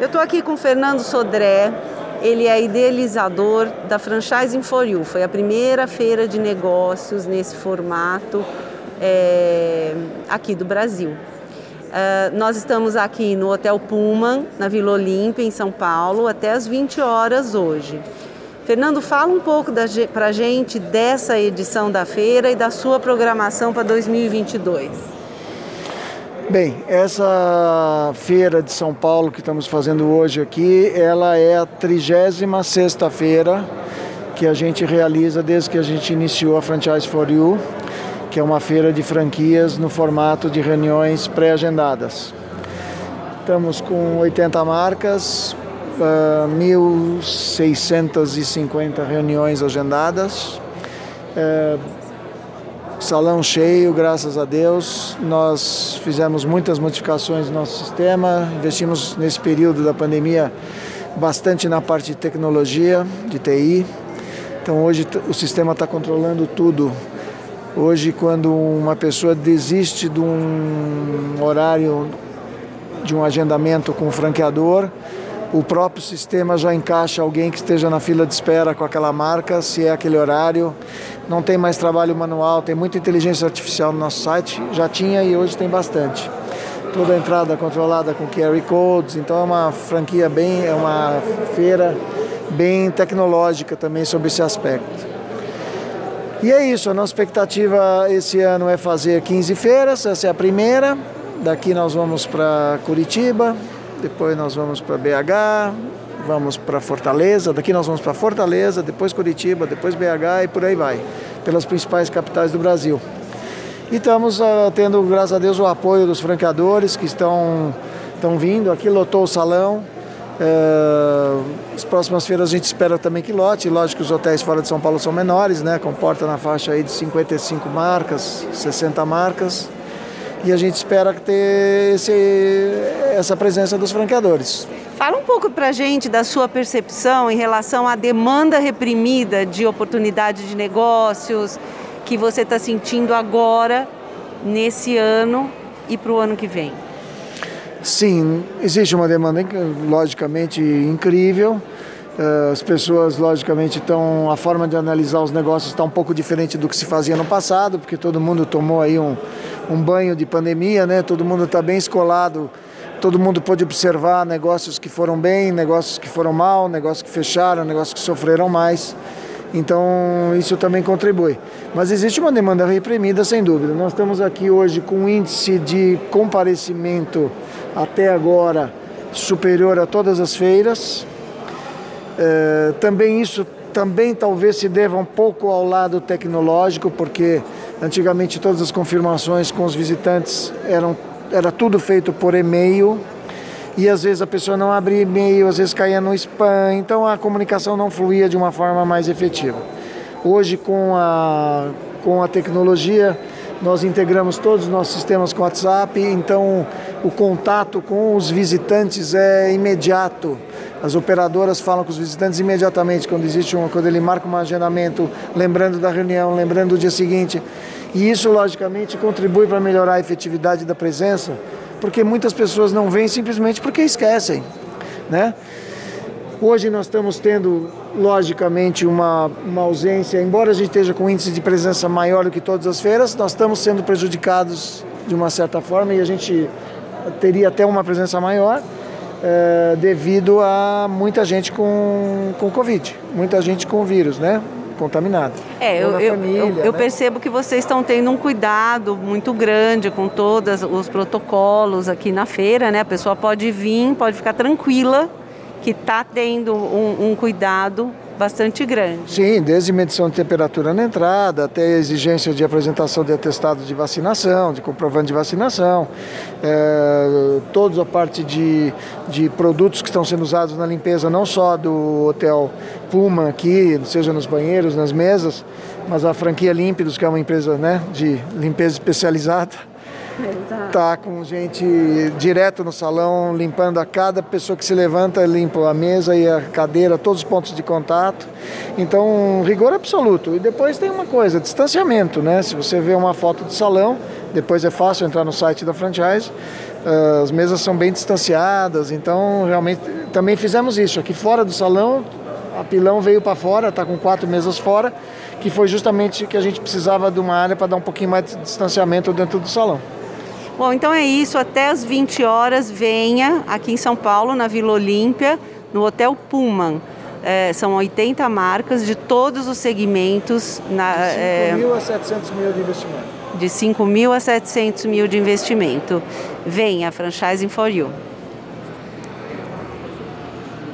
Eu estou aqui com o Fernando Sodré, ele é idealizador da Franchising for You. Foi a primeira feira de negócios nesse formato é, aqui do Brasil. Uh, nós estamos aqui no Hotel Pullman, na Vila Olímpia, em São Paulo, até as 20 horas hoje. Fernando, fala um pouco para a gente dessa edição da feira e da sua programação para 2022. Bem, essa feira de São Paulo que estamos fazendo hoje aqui, ela é a 36 feira que a gente realiza desde que a gente iniciou a Franchise for You, que é uma feira de franquias no formato de reuniões pré-agendadas. Estamos com 80 marcas, uh, ah, 1.650 reuniões agendadas. Salão cheio, graças a Deus. Nós fizemos muitas modificações no nosso sistema, investimos nesse período da pandemia bastante na parte de tecnologia, de TI. Então hoje o sistema está controlando tudo. Hoje, quando uma pessoa desiste de um horário, de um agendamento com o franqueador, o próprio sistema já encaixa alguém que esteja na fila de espera com aquela marca, se é aquele horário. Não tem mais trabalho manual, tem muita inteligência artificial no nosso site, já tinha e hoje tem bastante. Toda a entrada controlada com QR Codes, então é uma franquia bem, é uma feira bem tecnológica também sobre esse aspecto. E é isso, a nossa expectativa esse ano é fazer 15 feiras, essa é a primeira. Daqui nós vamos para Curitiba, depois nós vamos para BH, vamos para Fortaleza, daqui nós vamos para Fortaleza, depois Curitiba, depois BH e por aí vai, pelas principais capitais do Brasil. E estamos uh, tendo, graças a Deus, o apoio dos franqueadores que estão, estão vindo. Aqui lotou o salão. Uh, as próximas feiras a gente espera também que lote. Lógico que os hotéis fora de São Paulo são menores, né? Comporta na faixa aí de 55 marcas, 60 marcas e a gente espera ter esse, essa presença dos franqueadores. Fala um pouco para a gente da sua percepção em relação à demanda reprimida de oportunidade de negócios que você está sentindo agora, nesse ano e para o ano que vem. Sim, existe uma demanda logicamente incrível. Eh, as pessoas, logicamente, estão. A forma de analisar os negócios está um pouco diferente do que se fazia no passado, porque todo mundo tomou aí um, um banho de pandemia, né? Todo mundo está bem escolado, todo mundo pôde observar negócios que foram bem, negócios que foram mal, negócios que fecharam, negócios que sofreram mais. Então, isso também contribui. Mas existe uma demanda reprimida, sem dúvida. Nós estamos aqui hoje com um índice de comparecimento até agora superior a todas as feiras. É, também isso também talvez se deva um pouco ao lado tecnológico, porque antigamente todas as confirmações com os visitantes eram era tudo feito por e-mail e às vezes a pessoa não abria e-mail, às vezes caía no spam, então a comunicação não fluía de uma forma mais efetiva. Hoje com a com a tecnologia nós integramos todos os nossos sistemas com WhatsApp, então o contato com os visitantes é imediato. As operadoras falam com os visitantes imediatamente quando existe um, quando ele marca um agendamento, lembrando da reunião, lembrando do dia seguinte. E isso logicamente contribui para melhorar a efetividade da presença, porque muitas pessoas não vêm simplesmente porque esquecem, né? Hoje nós estamos tendo, logicamente, uma, uma ausência, embora a gente esteja com índice de presença maior do que todas as feiras, nós estamos sendo prejudicados de uma certa forma e a gente teria até uma presença maior é, devido a muita gente com, com Covid, muita gente com vírus, né? Contaminado. É, eu, família, eu, eu né? percebo que vocês estão tendo um cuidado muito grande com todos os protocolos aqui na feira, né? A pessoa pode vir, pode ficar tranquila que está tendo um, um cuidado bastante grande. Sim, desde medição de temperatura na entrada até exigência de apresentação de atestado de vacinação, de comprovante de vacinação, é, toda a parte de, de produtos que estão sendo usados na limpeza, não só do hotel Puma aqui, seja nos banheiros, nas mesas, mas a franquia Límpidos, que é uma empresa né, de limpeza especializada Tá com gente direto no salão, limpando a cada pessoa que se levanta, limpa a mesa e a cadeira, todos os pontos de contato. Então, rigor absoluto. E depois tem uma coisa, distanciamento, né? Se você vê uma foto de salão, depois é fácil entrar no site da franchise, as mesas são bem distanciadas, então realmente também fizemos isso. Aqui fora do salão, a Pilão veio para fora, está com quatro mesas fora, que foi justamente que a gente precisava de uma área para dar um pouquinho mais de distanciamento dentro do salão. Bom, então é isso. Até as 20 horas, venha aqui em São Paulo, na Vila Olímpia, no Hotel Pullman. É, são 80 marcas de todos os segmentos. Na, 5 é, mil a 700 mil de investimento. De 5 mil a 700 mil de investimento. Venha, Franchising for You.